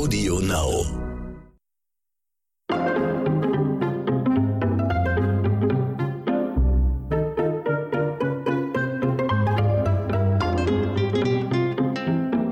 Audio Now.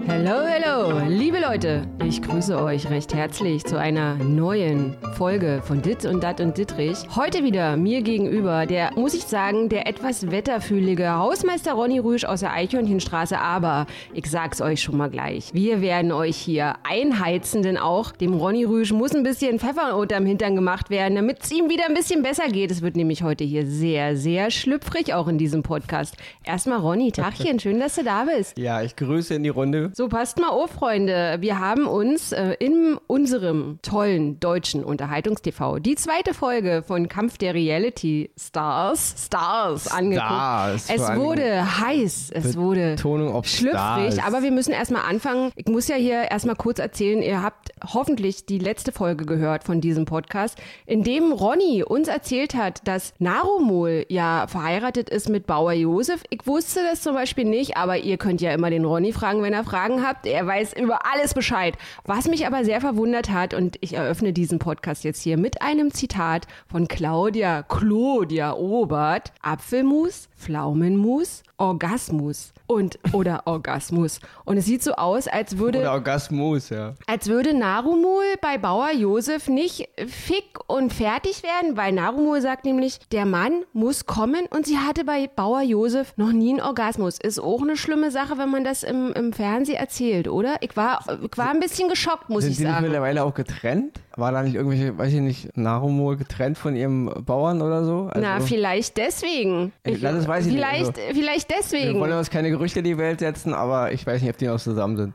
Hallo, hallo, liebe Leute, ich grüße euch recht herzlich zu einer neuen Folge von Dit und Dat und Dittrich. Heute wieder mir gegenüber der, muss ich sagen, der etwas wetterfühlige Hausmeister Ronny Rüsch aus der Eichhörnchenstraße, aber ich sag's euch schon mal gleich. Wir werden euch hier einheizen, denn auch dem Ronny Rüsch muss ein bisschen Pfeffer unterm Hintern gemacht werden, damit es ihm wieder ein bisschen besser geht. Es wird nämlich heute hier sehr, sehr schlüpfrig auch in diesem Podcast. Erstmal Ronny, Tachchen, schön, dass du da bist. Ja, ich grüße in die Runde. So, passt mal auf, Freunde. Wir haben uns äh, in unserem tollen deutschen Unterhaltungstv die zweite Folge von Kampf der Reality Stars, Stars, angeguckt. Stars, es wurde heiß, es wurde schlüpfrig, Stars. aber wir müssen erstmal anfangen. Ich muss ja hier erstmal kurz erzählen, ihr habt hoffentlich die letzte Folge gehört von diesem Podcast, in dem Ronny uns erzählt hat, dass Narumol ja verheiratet ist mit Bauer Josef. Ich wusste das zum Beispiel nicht, aber ihr könnt ja immer den Ronny fragen, wenn ihr Fragen habt. Er weiß über alles Bescheid. Was mich aber sehr verwundert hat, und ich eröffne diesen Podcast jetzt hier mit einem Zitat von Claudia, Claudia Obert. Apfelmus, Pflaumenmus, Orgasmus und oder Orgasmus. Und es sieht so aus, als würde Oder Orgasmus, ja. als würde Narumul bei Bauer Josef nicht fick und fertig werden, weil Narumul sagt nämlich, der Mann muss kommen und sie hatte bei Bauer Josef noch nie einen Orgasmus. Ist auch eine schlimme Sache, wenn man das im, im Fernsehen erzählt, oder? Ich war, ich war ein bisschen geschockt, muss Sind ich die nicht sagen. mittlerweile auch getrennt? War da nicht irgendwelche, weiß ich nicht, Narumol getrennt von ihrem Bauern oder so? Also, Na, vielleicht deswegen. Ich- das weiß ich nicht, vielleicht, also- vielleicht wir deswegen. wollen uns keine Gerüchte in die Welt setzen, aber ich weiß nicht, ob die noch zusammen sind.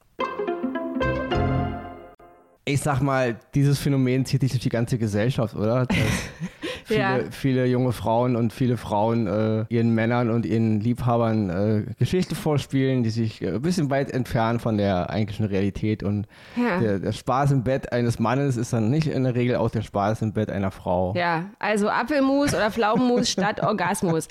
Ich sag mal, dieses Phänomen zieht sich durch die ganze Gesellschaft, oder? Viele, Ja. viele junge Frauen und viele Frauen äh, ihren Männern und ihren Liebhabern äh, Geschichten vorspielen, die sich äh, ein bisschen weit entfernen von der eigentlichen Realität. Und Ja. der, der Spaß im Bett eines Mannes ist dann nicht in der Regel auch der Spaß im Bett einer Frau. Ja, also Apfelmus oder Pflaumenmus statt Orgasmus.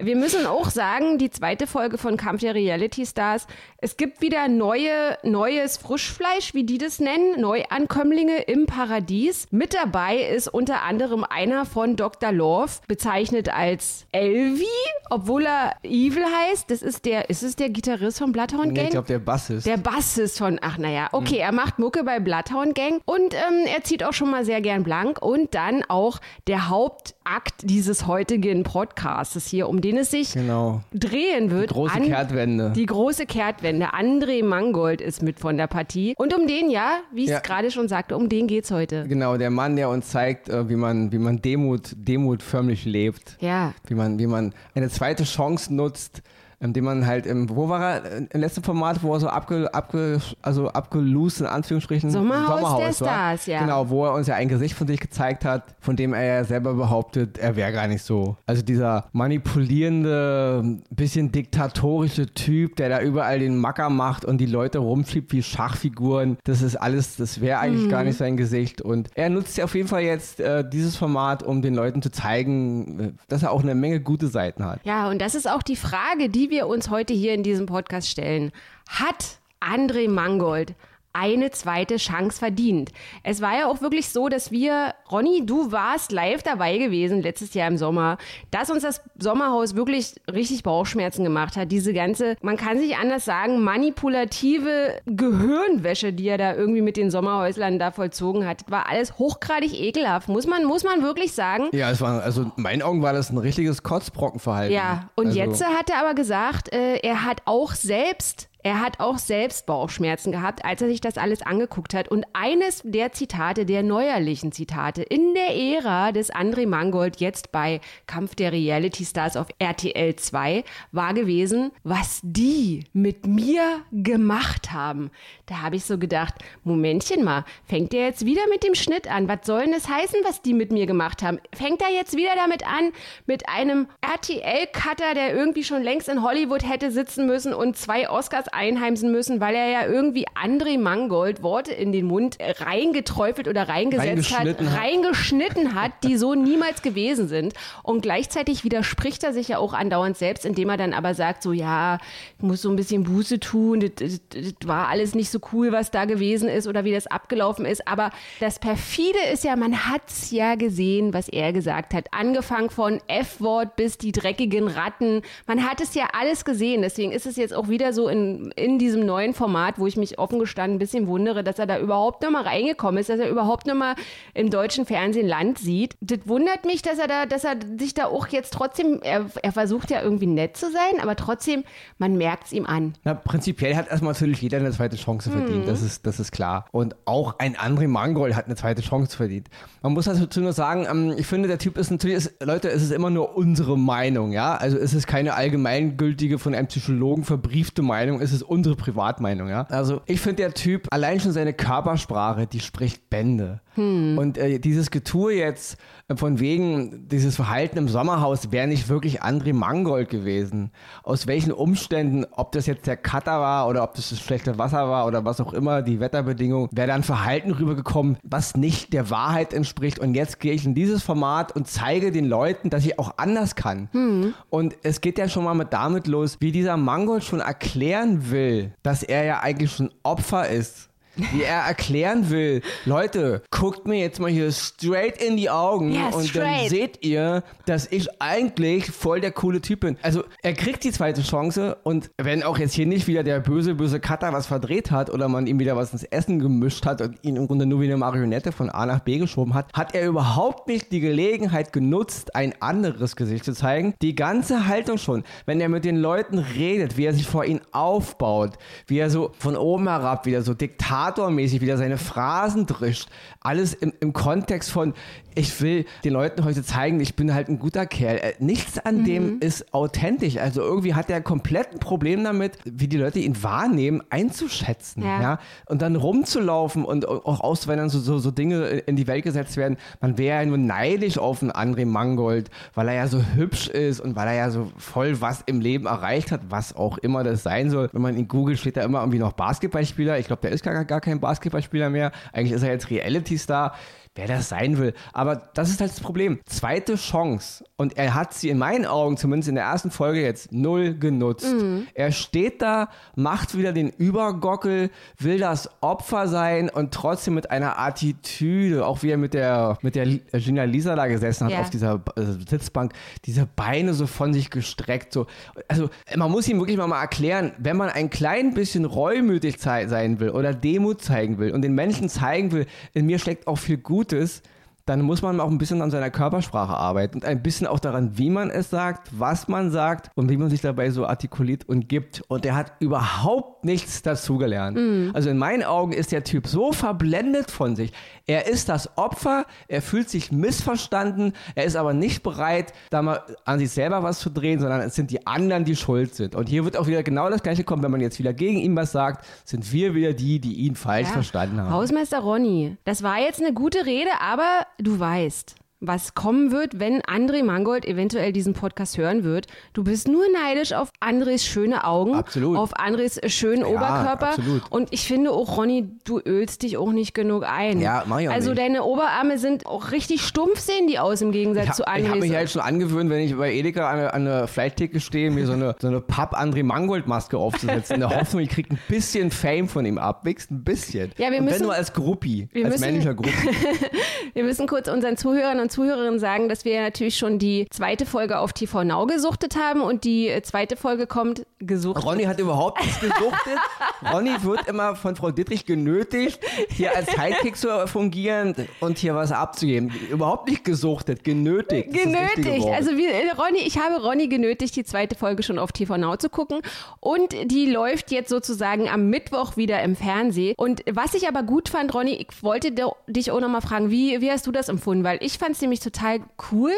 Wir müssen auch sagen, die zweite Folge von Kampf der Reality Stars, es gibt wieder neue, neues Frischfleisch, wie die das nennen, Neuankömmlinge im Paradies. Mit dabei ist unter anderem einer von Dr. Love, bezeichnet als Elvi, obwohl er Evil heißt. Das ist der, ist es der Gitarrist von Bloodhound Nee, Gang? ich glaube, der Bass ist. Der Bass ist von, ach naja, okay, er macht Mucke bei Bloodhound Gang und ähm, er zieht auch schon mal sehr gern blank und dann auch der Hauptakt dieses heutigen Podcasts hier, um den es sich genau. drehen wird. Große an- Kehrtwende. Die große Kehrtwende. André Mangold ist mit von der Partie. Und um den, ja, wie ich es Ja. gerade schon sagte, um den geht's heute. Genau, der Mann, der uns zeigt, äh, wie man, wie man Demut, Demut förmlich lebt. Ja. Wie man, wie man eine zweite Chance nutzt, indem man halt im, wo war er, im letzten Format, wo er so abge, abge, also abgelost in Anführungsstrichen. Sommerhaus der war. Stars, ja. Genau, wo er uns ja ein Gesicht von sich gezeigt hat, von dem er ja selber behauptet, er wäre gar nicht so. Also dieser manipulierende, bisschen diktatorische Typ, der da überall den Macker macht und die Leute rumschiebt wie Schachfiguren, das ist alles, das wäre eigentlich Mhm. gar nicht sein Gesicht. Und er nutzt ja auf jeden Fall jetzt äh, dieses Format, um den Leuten zu zeigen, äh, dass er auch eine Menge gute Seiten hat. Ja, und das ist auch die Frage, die wir uns heute hier in diesem Podcast stellen. Hat André Mangold eine zweite Chance verdient? Es war ja auch wirklich so, dass wir, Ronny, du warst live dabei gewesen letztes Jahr im Sommer, dass uns das Sommerhaus wirklich richtig Bauchschmerzen gemacht hat. Diese ganze, man kann sich anders sagen, manipulative Gehirnwäsche, die er da irgendwie mit den Sommerhäuslern da vollzogen hat, war alles hochgradig ekelhaft. Muss man, muss man wirklich sagen. Ja, es war, also in meinen Augen war das ein richtiges Kotzbrockenverhalten. Ja, und also, jetzt hat er aber gesagt, äh, er hat auch selbst, er hat auch selbst Bauchschmerzen gehabt, als er sich das alles angeguckt hat. Und eines der Zitate, der neuerlichen Zitate in der Ära des André Mangold, jetzt bei Kampf der Reality Stars auf RTL 2, war gewesen, was die mit mir gemacht haben. Da habe ich so gedacht, Momentchen mal, fängt er jetzt wieder mit dem Schnitt an? Was soll denn das heißen, was die mit mir gemacht haben? Fängt er jetzt wieder damit an, mit einem RTL-Cutter, der irgendwie schon längst in Hollywood hätte sitzen müssen und zwei Oscars einheimsen müssen, weil er ja irgendwie André Mangold Worte in den Mund reingeträufelt oder reingesetzt hat, Reingeschnitten hat. reingeschnitten hat, die so niemals gewesen sind. Und gleichzeitig widerspricht er sich ja auch andauernd selbst, indem er dann aber sagt, so ja, ich muss so ein bisschen Buße tun, das, das, das war alles nicht so cool, was da gewesen ist oder wie das abgelaufen ist. Aber das perfide ist ja, man hat's ja gesehen, was er gesagt hat. Angefangen von F-Wort bis die dreckigen Ratten. Man hat es ja alles gesehen. Deswegen ist es jetzt auch wieder so in, in diesem neuen Format, wo ich mich offen gestanden ein bisschen wundere, dass er da überhaupt noch mal reingekommen ist, dass er überhaupt noch mal im deutschen Fernsehen Land sieht. Das wundert mich, dass er da, dass er sich da auch jetzt trotzdem, er, er versucht ja irgendwie nett zu sein, aber trotzdem, man merkt es ihm an. Na, prinzipiell hat erstmal natürlich jeder eine zweite Chance verdient, das, ist, das ist klar. Und auch ein André Mangold hat eine zweite Chance verdient. Man muss dazu nur sagen, ähm, ich finde, der Typ ist natürlich, ist, Leute, es ist immer nur unsere Meinung, ja. Also es ist keine allgemeingültige, von einem Psychologen verbriefte Meinung, es ist unsere Privatmeinung, ja. Also ich finde, der Typ, allein schon seine Körpersprache, die spricht Bände. Und äh, dieses Getue jetzt äh, von wegen dieses Verhalten im Sommerhaus wäre nicht wirklich André Mangold gewesen. Aus welchen Umständen, ob das jetzt der Cutter war oder ob das das schlechte Wasser war oder was auch immer, die Wetterbedingungen, wäre dann Verhalten rübergekommen, was nicht der Wahrheit entspricht. Und jetzt gehe ich in dieses Format und zeige den Leuten, dass ich auch anders kann. Und es geht ja schon mal mit damit los, wie dieser Mangold schon erklären will, dass er ja eigentlich schon Opfer ist wie er erklären will, Leute, guckt mir jetzt mal hier straight in die Augen Ja, und dann straight. seht ihr, dass ich eigentlich voll der coole Typ bin. Also er kriegt die zweite Chance und wenn auch jetzt hier nicht wieder der böse, böse Cutter was verdreht hat oder man ihm wieder was ins Essen gemischt hat und ihn im Grunde nur wie eine Marionette von A nach B geschoben hat, hat er überhaupt nicht die Gelegenheit genutzt, ein anderes Gesicht zu zeigen. Die ganze Haltung schon, wenn er mit den Leuten redet, wie er sich vor ihnen aufbaut, wie er so von oben herab wieder so diktatormäßig wieder seine Phrasen drischt. Alles im, im Kontext von, ich will den Leuten heute zeigen, ich bin halt ein guter Kerl. Äh, Nichts an dem ist authentisch. Also irgendwie hat er komplett ein Problem damit, wie die Leute ihn wahrnehmen, einzuschätzen. Ja. Ja. Und dann rumzulaufen und auch auszuwählen, so, so, so Dinge in die Welt gesetzt werden. Man wäre ja nur neidisch auf einen André Mangold, weil er ja so hübsch ist und weil er ja so voll was im Leben erreicht hat, was auch immer das sein soll. Wenn man in Google steht da immer irgendwie noch Basketballspieler. Ich glaube, der ist gar, gar kein Basketballspieler mehr. Eigentlich ist er jetzt Reality-Star. Wer das sein will. Aber das ist halt das Problem. Zweite Chance. Und er hat sie in meinen Augen, zumindest in der ersten Folge jetzt, null genutzt. Er steht da, macht wieder den Übergockel, will das Opfer sein und trotzdem mit einer Attitüde, auch wie er mit der, mit der Gina Lisa da gesessen hat Ja. auf dieser äh, Sitzbank, diese Beine so von sich gestreckt. So. Also man muss ihm wirklich mal, mal erklären, wenn man ein klein bisschen reumütig sein will oder Demut zeigen will und den Menschen zeigen will, in mir steckt auch viel Gutes, gut ist, dann muss man auch ein bisschen an seiner Körpersprache arbeiten und ein bisschen auch daran, wie man es sagt, was man sagt und wie man sich dabei so artikuliert und gibt. Und er hat überhaupt nichts dazugelernt. Also in meinen Augen ist der Typ so verblendet von sich. Er ist das Opfer, er fühlt sich missverstanden, er ist aber nicht bereit, da mal an sich selber was zu drehen, sondern es sind die anderen, die schuld sind. Und hier wird auch wieder genau das Gleiche kommen, wenn man jetzt wieder gegen ihn was sagt, sind wir wieder die, die ihn falsch verstanden haben. Hausmeister Ronny, das war jetzt eine gute Rede, aber du weißt, was kommen wird, wenn André Mangold eventuell diesen Podcast hören wird. Du bist nur neidisch auf Andres schöne Augen, Absolut. auf Andres schönen Ja, Oberkörper. absolut. Und ich finde auch, Ronny, du ölst dich auch nicht genug ein. Ja, mach ich auch Also nicht. deine Oberarme sind auch richtig stumpf, sehen die aus im Gegensatz Ich zu habe hab Andres. mich halt schon angewöhnt, wenn ich bei Edeka an der, an der Fleischtheke stehe, mir so eine, so eine Papp-André-Mangold-Maske aufzusetzen, in der Hoffnung, ich krieg ein bisschen Fame von ihm ab. Wichst ein bisschen. Ja, wir Und müssen- wenn nur als Gruppi, wir als müssen- männlicher Gruppi. Wir müssen kurz unseren Zuhörern und Zuhörerinnen sagen, dass wir natürlich schon die zweite Folge auf TV Now gesuchtet haben und die äh, zweite Folge kommt gesucht. Ronny hat überhaupt nichts gesuchtet. Ronny wird immer von Frau Dittrich genötigt, hier als Sidekick zu fungieren und hier was abzugeben. Überhaupt nicht gesuchtet, genötigt. Genötigt. Also wie, äh, Ronny, ich habe Ronny genötigt, die zweite Folge schon auf TV Now zu gucken. Und die läuft jetzt sozusagen am Mittwoch wieder im Fernsehen. Und was ich aber gut fand, Ronny, ich wollte dich auch nochmal fragen, wie, wie hast du das empfunden? Weil ich fand fand es nämlich total cool,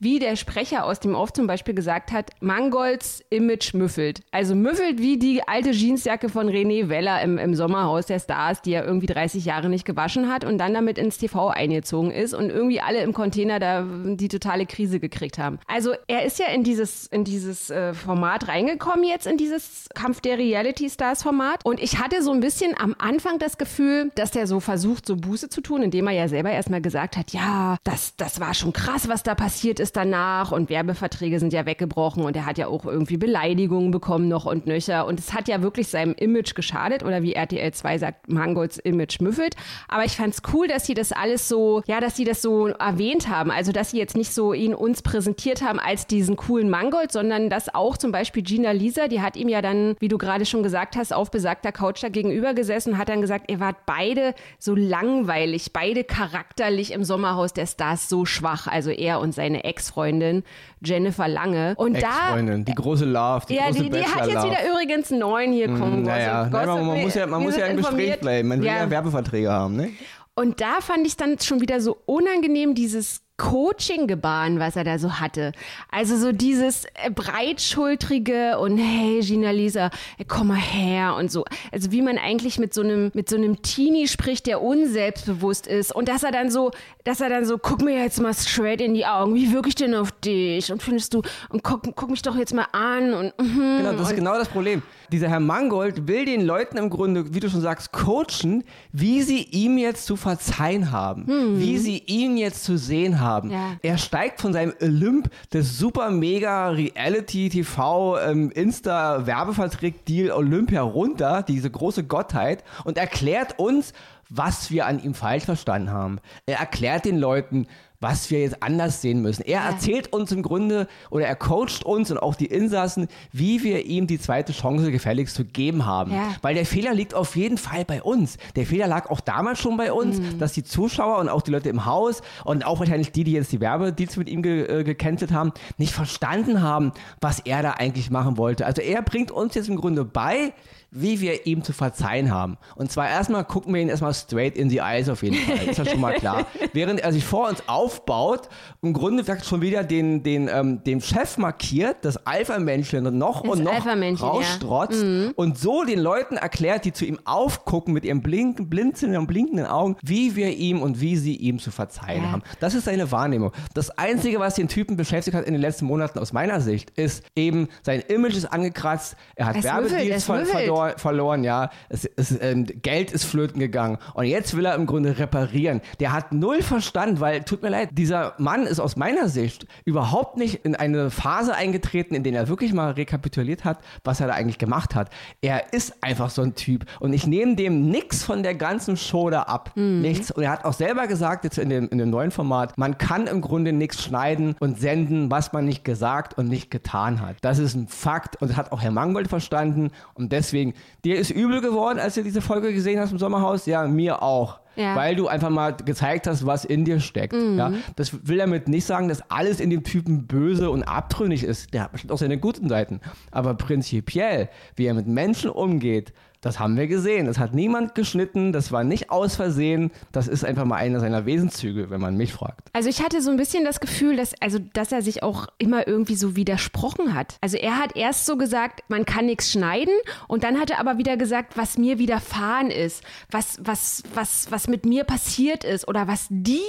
wie der Sprecher aus dem Off zum Beispiel gesagt hat, Mangolds Image müffelt. Also müffelt wie die alte Jeansjacke von René Weller im, im Sommerhaus der Stars, die er irgendwie 30 Jahre nicht gewaschen hat und dann damit ins TV eingezogen ist und irgendwie alle im Container da die totale Krise gekriegt haben. Also er ist ja in dieses, in dieses äh, Format reingekommen jetzt, in dieses Kampf der Reality Stars Format und ich hatte so ein bisschen am Anfang das Gefühl, dass der so versucht, so Buße zu tun, indem er ja selber erstmal gesagt hat, ja, das, das war schon krass, was da passiert ist danach und Werbeverträge sind ja weggebrochen und er hat ja auch irgendwie Beleidigungen bekommen noch und nöcher und es hat ja wirklich seinem Image geschadet oder wie RTL 2 sagt, Mangolds Image müffelt. Aber ich fand es cool, dass sie das alles so, ja, dass sie das so erwähnt haben. Also, dass sie jetzt nicht so ihn uns präsentiert haben als diesen coolen Mangold, sondern dass auch zum Beispiel Gina Lisa, die hat ihm ja dann, wie du gerade schon gesagt hast, auf besagter Couch da gegenüber gesessen und hat dann gesagt, ihr wart beide so langweilig, beide charakterlich im Sommerhaus der Stars so schwach. Also er und seine Ex-Freundin Jennifer Lange. Und Ex-Freundin, die große Love, die ja, große die, die hat jetzt wieder übrigens neuen hier kommen. Mm, naja, Gossip, Nein, man, muss ja, man muss ja im Gespräch bleiben. Man will Ja. ja Werbeverträge haben, ne? Und da fand ich dann schon wieder so unangenehm dieses Coaching-Gebaren, was er da so hatte. Also so dieses äh, breitschultrige und hey, Gina Lisa, äh, komm mal her und so. Also wie man eigentlich mit so einem, mit so einem Teenie spricht, der unselbstbewusst ist. Und dass er dann so, dass er dann so, guck mir jetzt mal straight in die Augen, wie wirke ich denn auf dich? Und findest du, und guck, guck mich doch jetzt mal an und, mhm. Genau, das ist genau das Problem. Dieser Herr Mangold will den Leuten im Grunde, wie du schon sagst, coachen, wie sie ihm jetzt zu verzeihen haben, wie sie ihn jetzt zu sehen haben. Ja. Er steigt von seinem Olymp des super mega Reality TV ähm, Insta Werbevertrag Deal Olympia runter, diese große Gottheit und erklärt uns, was wir an ihm falsch verstanden haben. Er erklärt den Leuten, was wir jetzt anders sehen müssen. Er erzählt uns im Grunde oder er coacht uns und auch die Insassen, wie wir ihm die zweite Chance gefälligst zu geben haben. Ja. Weil der Fehler liegt auf jeden Fall bei uns. Der Fehler lag auch damals schon bei uns, Mhm. dass die Zuschauer und auch die Leute im Haus und auch wahrscheinlich die, die jetzt die Werbedeals mit ihm ge äh, gecancelt haben, nicht verstanden haben, was er da eigentlich machen wollte. Also er bringt uns jetzt im Grunde bei, wie wir ihm zu verzeihen haben. Und zwar erstmal gucken wir ihn erstmal straight in die eyes auf jeden Fall. Ist ja schon mal klar. Während er sich vor uns aufbaut, im Grunde sagt schon wieder den, den, ähm, den Chef markiert, das Alpha-Männchen noch Das und noch Alpha-Männchen, ja. rausstrotzt und so den Leuten erklärt, die zu ihm aufgucken mit ihren blinken, blinzelnden und blinkenden Augen, wie wir ihm und wie sie ihm zu verzeihen Ja. haben. Das ist seine Wahrnehmung. Das Einzige, was den Typen beschäftigt hat in den letzten Monaten aus meiner Sicht, ist eben, sein Image ist angekratzt, er hat Werbedeals es ver müffelt. Verlor verloren, ja, es, es, ähm, Geld ist flöten gegangen und jetzt will er im Grunde reparieren. Der hat null Verstand, weil, tut mir leid, dieser Mann ist aus meiner Sicht überhaupt nicht in eine Phase eingetreten, in der er wirklich mal rekapituliert hat, was er da eigentlich gemacht hat. Er ist einfach so ein Typ und ich nehme dem nichts von der ganzen Show da ab. Nichts. Und er hat auch selber gesagt, jetzt in dem, in dem neuen Format, man kann im Grunde nichts schneiden und senden, was man nicht gesagt und nicht getan hat. Das ist ein Fakt und das hat auch Herr Mangold verstanden und deswegen, dir ist übel geworden, als du diese Folge gesehen hast im Sommerhaus? Ja, mir auch. Ja. Weil du einfach mal gezeigt hast, was in dir steckt. Ja, das will damit nicht sagen, dass alles in dem Typen böse und abtrünnig ist. Der hat bestimmt auch seine guten Seiten. Aber prinzipiell, wie er mit Menschen umgeht, das haben wir gesehen. Das hat niemand geschnitten, das war nicht aus Versehen. Das ist einfach mal einer seiner Wesenszüge, wenn man mich fragt. Also ich hatte so ein bisschen das Gefühl, dass, also, dass er sich auch immer irgendwie so widersprochen hat. Also er hat erst so gesagt, man kann nichts schneiden und dann hat er aber wieder gesagt, was mir widerfahren ist, was, was, was, was mit mir passiert ist oder was die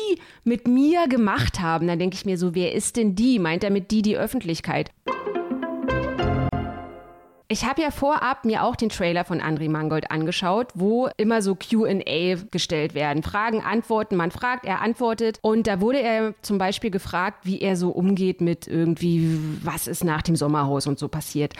mit mir gemacht haben. Dann denke ich mir so, wer ist denn die? Meint er mit die die Öffentlichkeit? Ich habe ja vorab mir auch den Trailer von André Mangold angeschaut, wo immer so QA gestellt werden. Fragen, Antworten, man fragt, er antwortet. Und da wurde er zum Beispiel gefragt, wie er so umgeht mit irgendwie, was ist nach dem Sommerhaus und so passiert.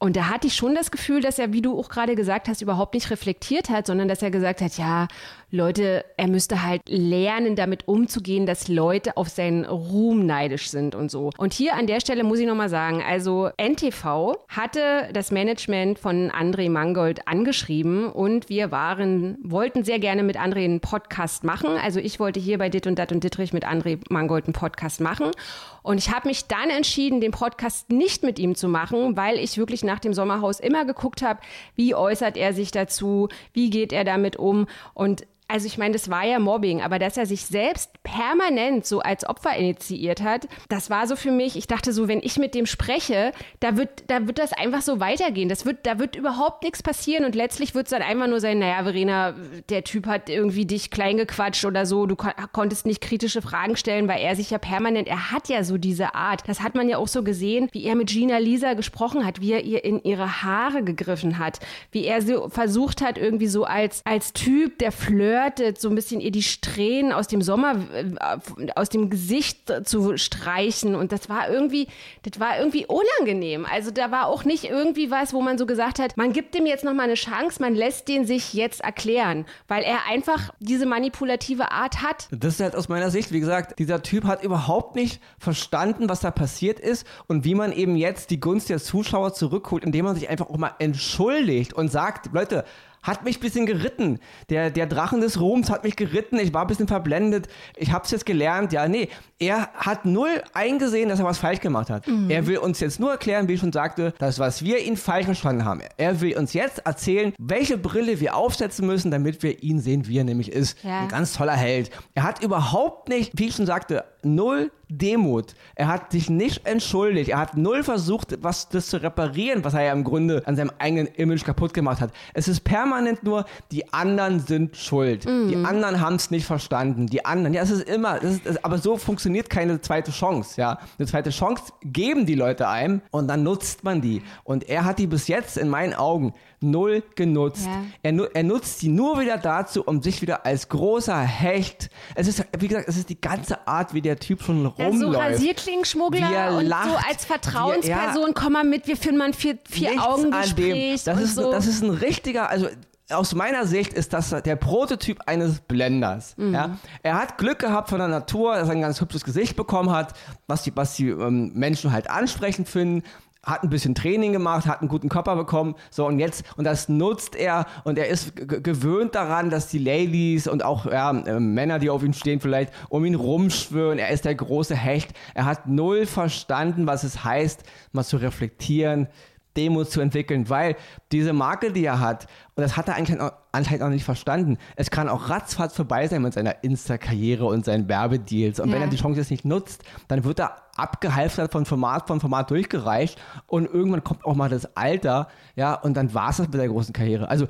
Und da hatte ich schon das Gefühl, dass er, wie du auch gerade gesagt hast, überhaupt nicht reflektiert hat, sondern dass er gesagt hat, ja, Leute, er müsste halt lernen, damit umzugehen, dass Leute auf seinen Ruhm neidisch sind und so. Und hier an der Stelle muss ich nochmal sagen, also NTV hatte das Management von André Mangold angeschrieben und wir waren, wollten sehr gerne mit André einen Podcast machen. Also ich wollte hier bei Dit und Dat und Dittrich mit André Mangold einen Podcast machen. Und ich habe mich dann entschieden, den Podcast nicht mit ihm zu machen, weil ich wirklich nach dem Sommerhaus immer geguckt habe, wie äußert er sich dazu, wie geht er damit um. Und also ich meine, das war ja Mobbing, aber dass er sich selbst permanent so als Opfer initiiert hat, das war so für mich, ich dachte so, wenn ich mit dem spreche, da wird, da wird das einfach so weitergehen. Das wird, da wird überhaupt nichts passieren und letztlich wird es dann einfach nur sein, naja, Verena, der Typ hat irgendwie dich klein gequatscht oder so, du kon konntest nicht kritische Fragen stellen, weil er sich ja permanent, er hat ja so diese Art. Das hat man ja auch so gesehen, wie er mit Gina Lisa gesprochen hat, wie er ihr in ihre Haare gegriffen hat, wie er so versucht hat, irgendwie so als, als Typ, der flirtet, so ein bisschen ihr die Strähnen aus dem Sommer, äh, aus dem Gesicht zu streichen. Und das war irgendwie, das war irgendwie unangenehm. Also da war auch nicht irgendwie was, wo man so gesagt hat, man gibt dem jetzt nochmal eine Chance, man lässt den sich jetzt erklären, weil er einfach diese manipulative Art hat. Das ist halt aus meiner Sicht, wie gesagt, dieser Typ hat überhaupt nicht verstanden, was da passiert ist und wie man eben jetzt die Gunst der Zuschauer zurückholt, indem man sich einfach auch mal entschuldigt und sagt, Leute, hat mich ein bisschen geritten. Der, der Drachen des Ruhms hat mich geritten. Ich war ein bisschen verblendet. Ich habe es jetzt gelernt. Ja, nee. Er hat null eingesehen, dass er was falsch gemacht hat. Mhm. Er will uns jetzt nur erklären, wie ich schon sagte, das, was wir ihn falsch verstanden haben. Er will uns jetzt erzählen, welche Brille wir aufsetzen müssen, damit wir ihn sehen, wie er nämlich ist. Ja. Ein ganz toller Held. Er hat überhaupt nicht, wie ich schon sagte, null Demut. Er hat sich nicht entschuldigt. Er hat null versucht, was das zu reparieren, was er ja im Grunde an seinem eigenen Image kaputt gemacht hat. Es ist permanent nur, die anderen sind schuld. Mhm. Die anderen haben es nicht verstanden. Die anderen, ja, es ist immer, das ist, aber so funktioniert keine zweite Chance, ja. Eine zweite Chance geben die Leute einem und dann nutzt man die. Und er hat die bis jetzt in meinen Augen null genutzt. Ja. Er, er, nutzt die nur wieder dazu, um sich wieder als großer Hecht. Es ist, wie gesagt, es ist die ganze Art, wie der Typ schon rumläuft. Ja, so Rasierklingenschmuggler und lacht, so als Vertrauensperson, ja, komm mal mit, wir führen mal ein vier, vier Augen Gespräch. Das ist, so. das ist ein richtiger, also aus meiner Sicht ist das der Prototyp eines Blenders. Mhm. Ja? Er hat Glück gehabt von der Natur, dass er ein ganz hübsches Gesicht bekommen hat, was die, was die ähm, Menschen halt ansprechend finden hat ein bisschen Training gemacht, hat einen guten Körper bekommen, so und jetzt, und das nutzt er und er ist gewöhnt daran, dass die Ladies und auch ja, äh, Männer, die auf ihn stehen, vielleicht um ihn rumschwören. Er ist der große Hecht. Er hat null verstanden, was es heißt, mal zu reflektieren, Demos zu entwickeln, weil diese Marke, die er hat, und das hat er eigentlich anscheinend auch nicht verstanden, es kann auch ratzfatz vorbei sein mit seiner Insta-Karriere und seinen Werbedeals. Und ja. wenn er die Chance jetzt nicht nutzt, dann wird er abgehalftert von Format von Format durchgereicht und irgendwann kommt auch mal das Alter, ja, und dann war es das mit der großen Karriere. Also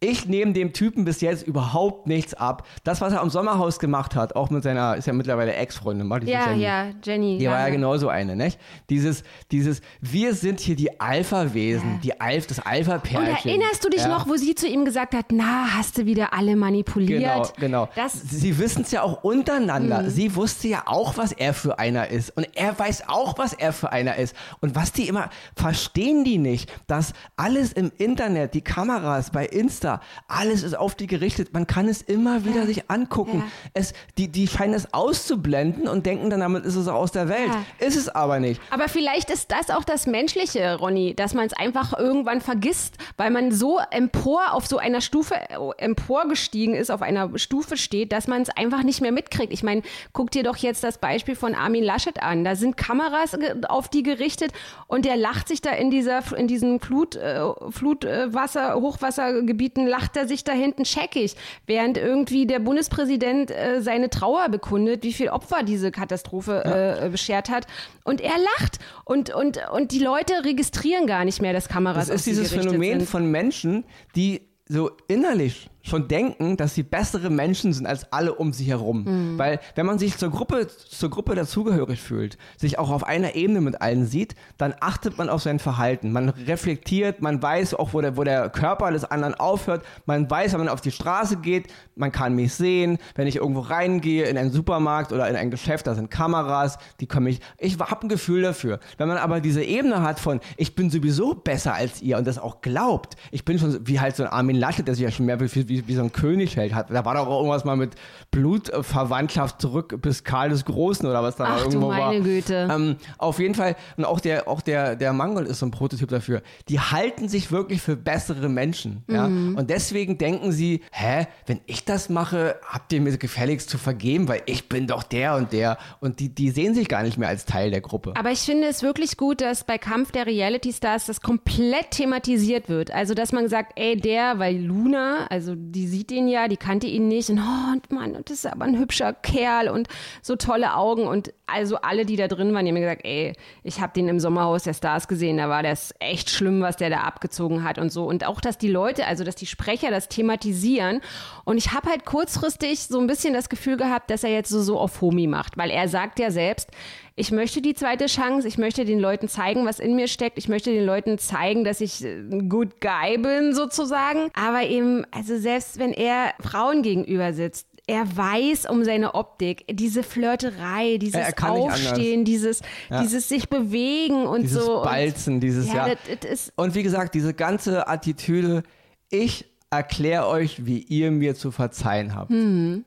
ich nehme dem Typen bis jetzt überhaupt nichts ab. Das, was er am Sommerhaus gemacht hat, auch mit seiner, ist ja mittlerweile Ex-Freundin, Ja, Jenny. ja, Jenny. Die ja. war ja genauso eine, nicht? Dieses, dieses, wir sind hier die Alpha-Wesen, ja. die Alf, das Alpha-Pärchen. Und erinnerst du dich ja. noch, wo sie zu ihm gesagt hat, na, hast du wieder alle manipuliert? Genau, genau. Das sie wissen es ja auch untereinander. Mhm. Sie wusste ja auch, was er für einer ist. Und er weiß auch, was er für einer ist. Und was die immer, verstehen die nicht, dass alles im Internet, die Kameras bei Insta, Muster. Alles ist auf die gerichtet. Man kann es immer wieder ja. sich angucken. Ja. Es, die, die scheinen es auszublenden und denken dann, damit ist es auch aus der Welt. Ja. Ist es aber nicht. Aber vielleicht ist das auch das Menschliche, Ronny, dass man es einfach irgendwann vergisst, weil man so empor auf so einer Stufe emporgestiegen ist, auf einer Stufe steht, dass man es einfach nicht mehr mitkriegt. Ich meine, guck dir doch jetzt das Beispiel von Armin Laschet an. Da sind Kameras auf die gerichtet und der lacht sich da in dieser in diesem Flut, äh, Flutwasser, Hochwassergebieten Nachrichten lacht er sich da hinten scheckig, während irgendwie der Bundespräsident äh, seine Trauer bekundet, wie viel Opfer diese Katastrophe ja. äh, beschert hat. Und er lacht und, und, und die Leute registrieren gar nicht mehr, dass Kameras Das ist dieses Phänomen sind. von Menschen, die so innerlich schon denken, dass sie bessere Menschen sind als alle um sich herum. Mhm. Weil wenn man sich zur Gruppe, zur Gruppe dazugehörig fühlt, sich auch auf einer Ebene mit allen sieht, dann achtet man auf sein Verhalten. Man reflektiert, man weiß auch, wo der, wo der Körper des anderen aufhört. Man weiß, wenn man auf die Straße geht, man kann mich sehen. Wenn ich irgendwo reingehe in einen Supermarkt oder in ein Geschäft, da sind Kameras, die können mich, ich habe ein Gefühl dafür. Wenn man aber diese Ebene hat von, ich bin sowieso besser als ihr und das auch glaubt, ich bin schon wie halt so ein Armin Laschet, der sich ja schon mehr wie, wie wie, so ein König hält. Hat, da war doch auch irgendwas mal mit Blutverwandtschaft zurück bis Karl des Großen oder was da Ach, irgendwo du meine war. Güte. Ähm, auf jeden Fall, und auch der, auch der, der Mangel ist so ein Prototyp dafür. Die halten sich wirklich für bessere Menschen. Mhm. Ja? Und deswegen denken sie, hä, wenn ich das mache, habt ihr mir gefälligst zu vergeben, weil ich bin doch der und der. Und die, die sehen sich gar nicht mehr als Teil der Gruppe. Aber ich finde es wirklich gut, dass bei Kampf der Reality Stars das komplett thematisiert wird. Also, dass man sagt, ey, der, weil Luna, also die sieht ihn ja, die kannte ihn nicht. Und oh Mann, das ist aber ein hübscher Kerl und so tolle Augen. Und also alle, die da drin waren, die haben mir gesagt, ey, ich habe den im Sommerhaus der Stars gesehen, da war das echt schlimm, was der da abgezogen hat und so. Und auch, dass die Leute, also dass die Sprecher das thematisieren. Und ich habe halt kurzfristig so ein bisschen das Gefühl gehabt, dass er jetzt so, so auf Homie macht, weil er sagt ja selbst, ich möchte die zweite Chance, ich möchte den Leuten zeigen, was in mir steckt, ich möchte den Leuten zeigen, dass ich ein Good Guy bin sozusagen, aber eben, also selbst wenn er Frauen gegenüber sitzt, er weiß um seine Optik, diese Flirterei, dieses Aufstehen, dieses, ja. dieses sich bewegen und dieses so. Balzen, und, dieses ja. Das, und wie gesagt, diese ganze Attitüde, ich erkläre euch, wie ihr mir zu verzeihen habt. Mhm.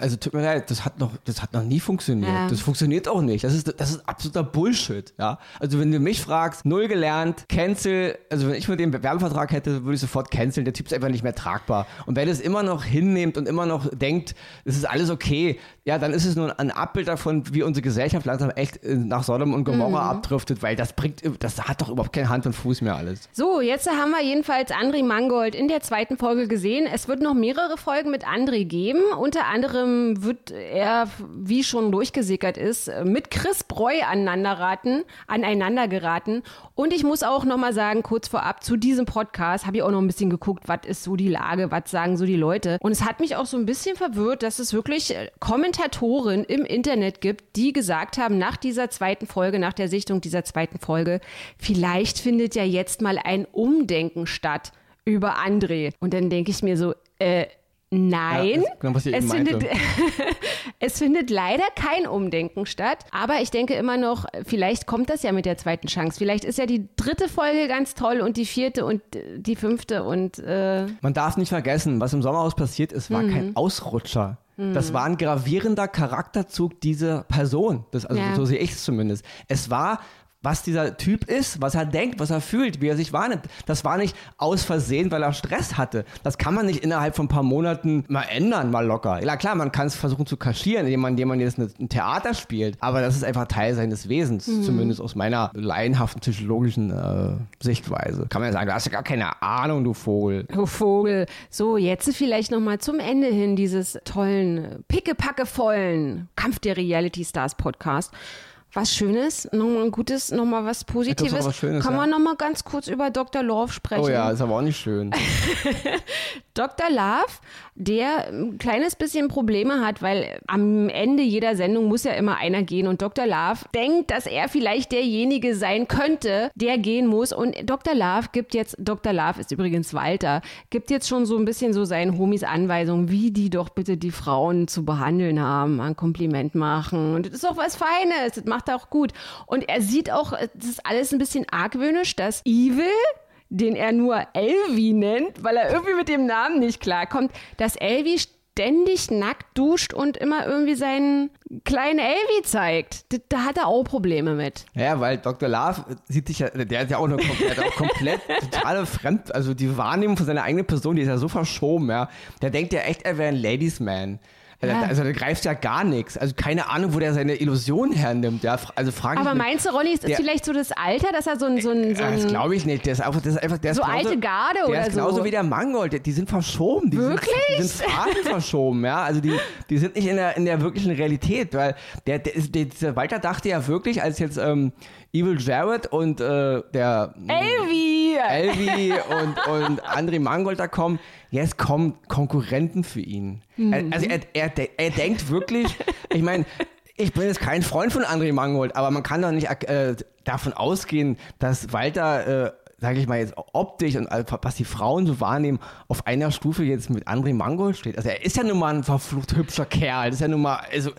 Also tut mir leid, das hat noch, das hat noch nie funktioniert. Ja. Das funktioniert auch nicht. Das ist, das ist absoluter Bullshit. Ja, also wenn du mich fragst, null gelernt, cancel. Also wenn ich mit dem Werbevertrag hätte, würde ich sofort canceln. Der Typ ist einfach nicht mehr tragbar. Und wenn es immer noch hinnimmt und immer noch denkt, es ist alles okay, ja, dann ist es nur ein Abbild davon, wie unsere Gesellschaft langsam echt äh, nach Sodom und Gomorra mhm. abdriftet, weil das bringt, das hat doch überhaupt keine Hand und Fuß mehr alles. So, jetzt haben wir jedenfalls André Mangold in der zweiten Folge gesehen. Es wird noch mehrere Folgen mit André geben. Unter anderem wird er, wie schon durchgesickert ist, mit Chris Breu aneinanderraten, aneinander geraten. Und ich muss auch noch mal sagen, kurz vorab zu diesem Podcast habe ich auch noch ein bisschen geguckt, was ist so die Lage, was sagen so die Leute. Und es hat mich auch so ein bisschen verwirrt, dass es wirklich äh, Kommentatoren im Internet gibt, die gesagt haben, nach dieser zweiten Folge, nach der Sichtung dieser zweiten Folge, vielleicht findet ja jetzt mal ein Umdenken statt über André. Und dann denke ich mir so, äh, Nein, ja, genau, es, findet, es findet leider kein Umdenken statt. Aber ich denke immer noch, vielleicht kommt das ja mit der zweiten Chance. Vielleicht ist ja die dritte Folge ganz toll und die vierte und die fünfte und. Äh Man darf nicht vergessen, was im Sommerhaus passiert ist, war mhm. kein Ausrutscher. Das war ein gravierender Charakterzug dieser Person. Das, also ja. so sehe ich es zumindest. Es war was dieser Typ ist, was er denkt, was er fühlt, wie er sich wahrnimmt. Das war nicht aus Versehen, weil er Stress hatte. Das kann man nicht innerhalb von ein paar Monaten mal ändern, mal locker. Ja klar, man kann es versuchen zu kaschieren, indem man, indem man jetzt ein Theater spielt, aber das ist einfach Teil seines Wesens, mhm. zumindest aus meiner laienhaften psychologischen äh, Sichtweise. Kann man ja sagen, du hast ja gar keine Ahnung, du Vogel. Du Vogel. So, jetzt vielleicht nochmal zum Ende hin dieses tollen, pickepackevollen Kampf der Reality Stars Podcast was Schönes, nochmal ein Gutes, nochmal was Positives. Was Schönes, Kann man ja. nochmal ganz kurz über Dr. Love sprechen? Oh ja, ist aber auch nicht schön. Dr. Love, der ein kleines bisschen Probleme hat, weil am Ende jeder Sendung muss ja immer einer gehen und Dr. Love denkt, dass er vielleicht derjenige sein könnte, der gehen muss und Dr. Love gibt jetzt, Dr. Love ist übrigens Walter, gibt jetzt schon so ein bisschen so seinen Homies Anweisungen, wie die doch bitte die Frauen zu behandeln haben, ein Kompliment machen und das ist auch was Feines, das macht er auch gut und er sieht auch, das ist alles ein bisschen argwöhnisch, dass Evil den er nur Elvi nennt, weil er irgendwie mit dem Namen nicht klarkommt, dass Elvi ständig nackt duscht und immer irgendwie seinen kleinen Elvi zeigt. Da, da, hat er auch Probleme mit. Ja, weil Dr. Love sieht sich ja, der hat ja auch, eine, hat auch komplett totale Fremd, also die Wahrnehmung von seiner eigenen Person, die ist ja so verschoben, ja. Der denkt ja echt, er wäre ein Ladies Man. Ja. Also der greift ja gar nichts. Also keine Ahnung, wo der seine Illusion hernimmt. Ja, also frage Aber meinst du, Ronny, ist das vielleicht so das Alter, dass er so ein... So ein, so ein das glaube ich nicht. Der ist einfach, das ist einfach der so ist genauso, alte Garde der oder ist genauso so. wie der Mangold. Die sind verschoben. Die Wirklich? Sind, die sind Phasen verschoben. Ja, also die, die sind nicht in der, in der wirklichen Realität. Weil der, der, der, der Walter dachte ja wirklich, als jetzt ähm, Evil Jared und äh, der Elvi, Elvi und, und André Mangold da kommen, jetzt kommen Konkurrenten für ihn. Mhm. Also er, er, er denkt wirklich, ich meine, ich bin jetzt kein Freund von André Mangold, aber man kann doch nicht äh, davon ausgehen, dass Walter, äh, sage ich mal jetzt optisch und was die Frauen so wahrnehmen, auf einer Stufe jetzt mit André Mangold steht. Also er ist ja nun mal ein verflucht hübscher Kerl. Das ist ja nun mal, also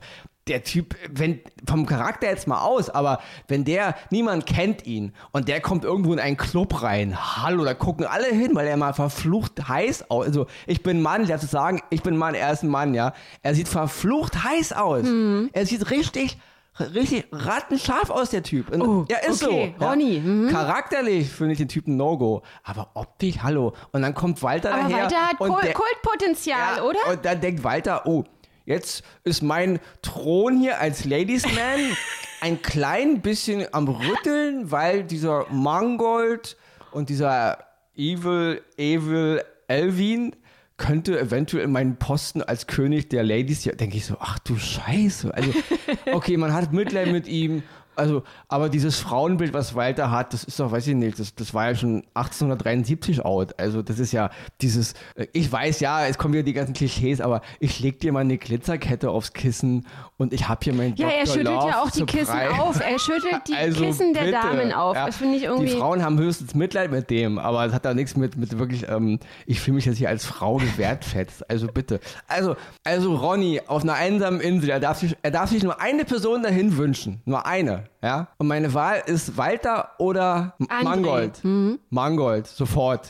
der Typ, wenn vom Charakter jetzt mal aus, aber wenn der, niemand kennt ihn und der kommt irgendwo in einen Club rein, hallo, da gucken alle hin, weil er mal verflucht heiß aus. Also ich bin Mann, ich darf zu sagen, ich bin Mann, er ist ein Mann, ja. Er sieht verflucht heiß aus. Mhm. Er sieht richtig, richtig rattenscharf aus, der Typ. Oh, ja, ist okay. so. Ronny. Mhm. Charakterlich finde ich den Typen No-Go. Aber optisch, hallo. Und dann kommt Walter aber daher. Walter hat Kult Kultpotenzial, ja, oder? Und dann denkt Walter, oh, Jetzt ist mein Thron hier als Ladiesman ein klein bisschen am Rütteln, weil dieser Mangold und dieser Evil, Evil Elvin könnte eventuell meinen Posten als König der Ladies, ja, denke ich so, ach du Scheiße. Also, okay, man hat Mitleid mit ihm also, aber dieses Frauenbild, was Walter hat, das ist doch, weiß ich nicht, das, das war ja schon 1873 out. Also, das ist ja dieses, äh, ich weiß ja, es kommen wieder die ganzen Klischees, aber ich leg dir mal eine Glitzerkette aufs Kissen und ich hab hier mein Ja, Dr. er schüttelt Love ja auch die Kissen Surprise. auf. Er schüttelt die Also Kissen der bitte, Damen auf. ja. Das finde ich irgendwie. Die Frauen haben höchstens Mitleid mit dem, aber es hat da nichts mit, mit wirklich, ähm, ich fühle mich jetzt hier als Frau gewertfetzt. Also bitte. Also, also Ronny auf einer einsamen Insel, er darf sich, er darf sich nur eine Person dahin wünschen. Nur eine, ja. Und meine Wahl ist Walter oder M- André. Mangold. Mangold, sofort.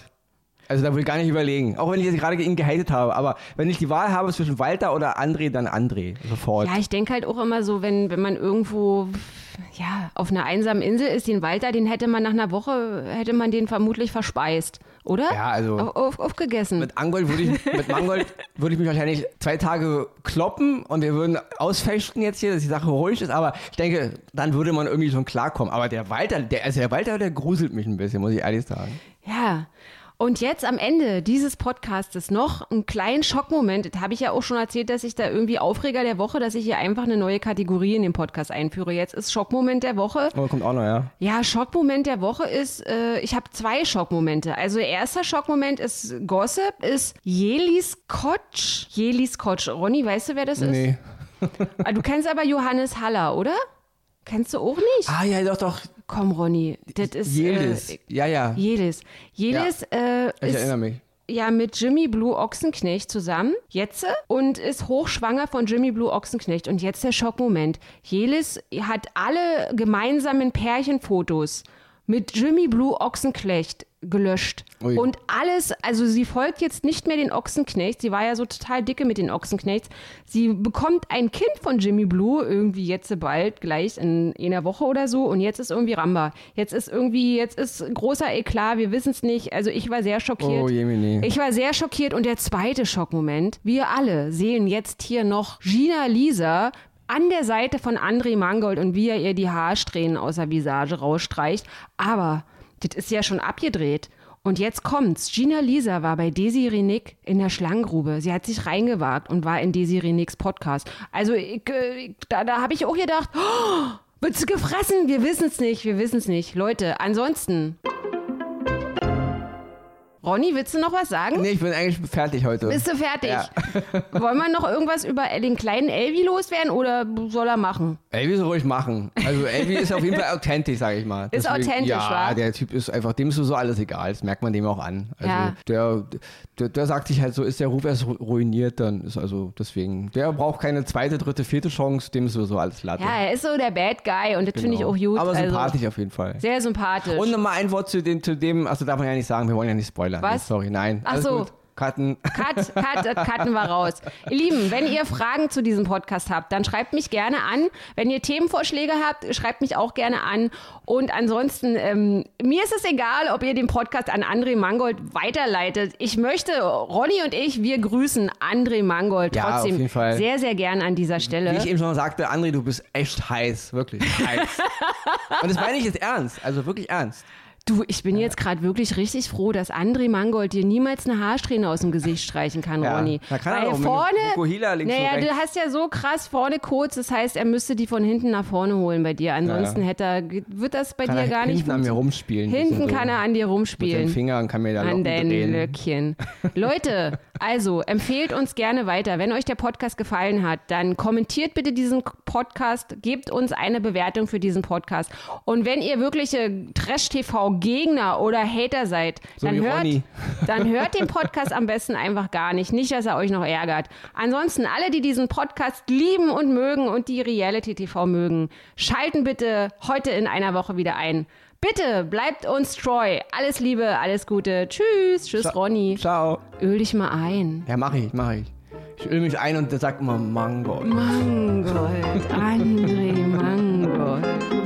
Also da will ich gar nicht überlegen. Auch wenn ich jetzt gerade ihn gehatet habe. Aber wenn ich die Wahl habe zwischen Walter oder André, dann André. Sofort. Ja, ich denke halt auch immer so, wenn, wenn man irgendwo ja, auf einer einsamen Insel ist, den Walter, den hätte man nach einer Woche, hätte man den vermutlich verspeist, oder? Ja, also- Auf, auf, aufgegessen. Mit Angold würde ich, mit Mangold würde ich mich wahrscheinlich zwei Tage kloppen und wir würden ausfechten jetzt hier, dass die Sache ruhig ist, aber ich denke, dann würde man irgendwie schon klarkommen. Aber der Walter, der, also der Walter, der gruselt mich ein bisschen, muss ich ehrlich sagen. Ja. Und jetzt am Ende dieses Podcastes noch einen kleinen Schockmoment. Das habe ich ja auch schon erzählt, dass ich da irgendwie Aufreger der Woche, dass ich hier einfach eine neue Kategorie in den Podcast einführe. Jetzt ist Schockmoment der Woche. Oh, kommt auch noch, ja. Ja, Schockmoment der Woche ist, äh, ich habe zwei Schockmomente. Also erster Schockmoment ist Gossip, ist Jelis Kotsch. Jelis Kotsch. Ronny, weißt du, wer das ist? Nee. Ah, Du kennst aber Johannes Haller, oder? Kennst du auch nicht? Ah, ja, doch, doch. Komm, Ronny, das ist... Jelis. Äh, ja, ja. Jelis. Jelis äh, Ich ist erinnere mich. ja mit Jimmy Blue Ochsenknecht zusammen, jetzt, und ist hochschwanger von Jimmy Blue Ochsenknecht. Und jetzt der Schockmoment. Jelis hat alle gemeinsamen Pärchenfotos mit Jimmy Blue Ochsenknecht gelöscht. Ui. Und alles, also sie folgt jetzt nicht mehr den Ochsenknecht. Sie war ja so total dicke mit den Ochsenknechts. Sie bekommt ein Kind von Jimmy Blue, irgendwie jetzt bald, gleich in einer Woche oder so. Und jetzt ist irgendwie Ramba. Jetzt ist irgendwie, jetzt ist großer Eklat, wir wissen es nicht. Also ich war sehr schockiert. Oh, Jemini. Ich war sehr schockiert und der zweite Schockmoment, wir alle sehen jetzt hier noch Gina Lisa an der Seite von André Mangold und wie er ihr die Haarsträhnen aus der Visage rausstreicht. Aber das ist ja schon abgedreht. Und jetzt kommt's. Gina Lisa war bei Desiree Nick in der Schlangengrube. Sie hat sich reingewagt und war in Desiree Nicks Podcast. Also ich, äh, ich- da, da habe ich auch gedacht, oh, wird sie gefressen? Wir wissen es nicht, wir wissen es nicht. Leute, ansonsten. Ronny, willst du noch was sagen? Nee, ich bin eigentlich fertig heute. Bist du fertig? Ja. Wollen wir noch irgendwas über den kleinen Elvi loswerden oder soll er machen? Elvi soll ruhig machen. Also Elvi ist auf jeden Fall authentisch, sag ich mal. Ist authentisch, ja, wa? der Typ ist einfach, dem ist so alles egal. Das merkt man dem auch an. Also Ja. der, der, der sagt sich halt so, ist der Ruf erst ru- ruiniert, dann ist also deswegen, der braucht keine zweite, dritte, vierte Chance, dem ist sowieso alles Latte. Ja, er ist so der Bad Guy und das finde ich Genau. auch gut. Aber also, sympathisch auf jeden Fall. Sehr sympathisch. Und nochmal ein Wort zu dem, zu dem, also darf man ja nicht sagen, wir wollen ja nicht spoilern. Was? Nee, sorry, nein. Ach Alles so. Gut. Cutten. Cut, cut, das cutten wir raus. Ihr Lieben, wenn ihr Fragen zu diesem Podcast habt, dann schreibt mich gerne an. Wenn ihr Themenvorschläge habt, schreibt mich auch gerne an. Und ansonsten, ähm, mir ist es egal, ob ihr den Podcast an André Mangold weiterleitet. Ich möchte, Ronny und ich, wir grüßen André Mangold Ja, trotzdem auf jeden Fall. sehr, sehr gern an dieser Stelle. Wie ich eben schon sagte, André, du bist echt heiß, wirklich heiß. Und das meine ich jetzt ernst, also wirklich ernst. Du, ich bin jetzt gerade wirklich richtig froh, dass André Mangold dir niemals eine Haarsträhne aus dem Gesicht streichen kann, Ja, Ronny. da kann er Weil auch mit vorne, links naja, du hast ja so krass vorne kurz, das heißt, er müsste die von hinten nach vorne holen bei dir. Ansonsten Ja. hätte er, wird das bei Kann dir er gar nicht hinten an mir rumspielen. Hinten bisschen so kann er an dir Mit seinen rumspielen. Fingern kann mir da An deinen drehen. Löckchen. Leute, also empfehlt uns gerne weiter. Wenn euch der Podcast gefallen hat, dann kommentiert bitte diesen Podcast, gebt uns eine Bewertung für diesen Podcast. Und wenn ihr wirkliche Trash-TV-Gegner oder Hater seid, So dann hört, Ronny. dann hört den Podcast am besten einfach gar nicht. Nicht, dass er euch noch ärgert. Ansonsten, alle, die diesen Podcast lieben und mögen und die Reality-TV mögen, schalten bitte heute in einer Woche wieder ein. Bitte bleibt uns treu. Alles Liebe, alles Gute. Tschüss. Tschüss, Ronny. Ciao. Öl dich mal ein. Ja, mach ich, mach ich. Ich öle mich ein und der sagt immer Mango. Mangold, André Mangold.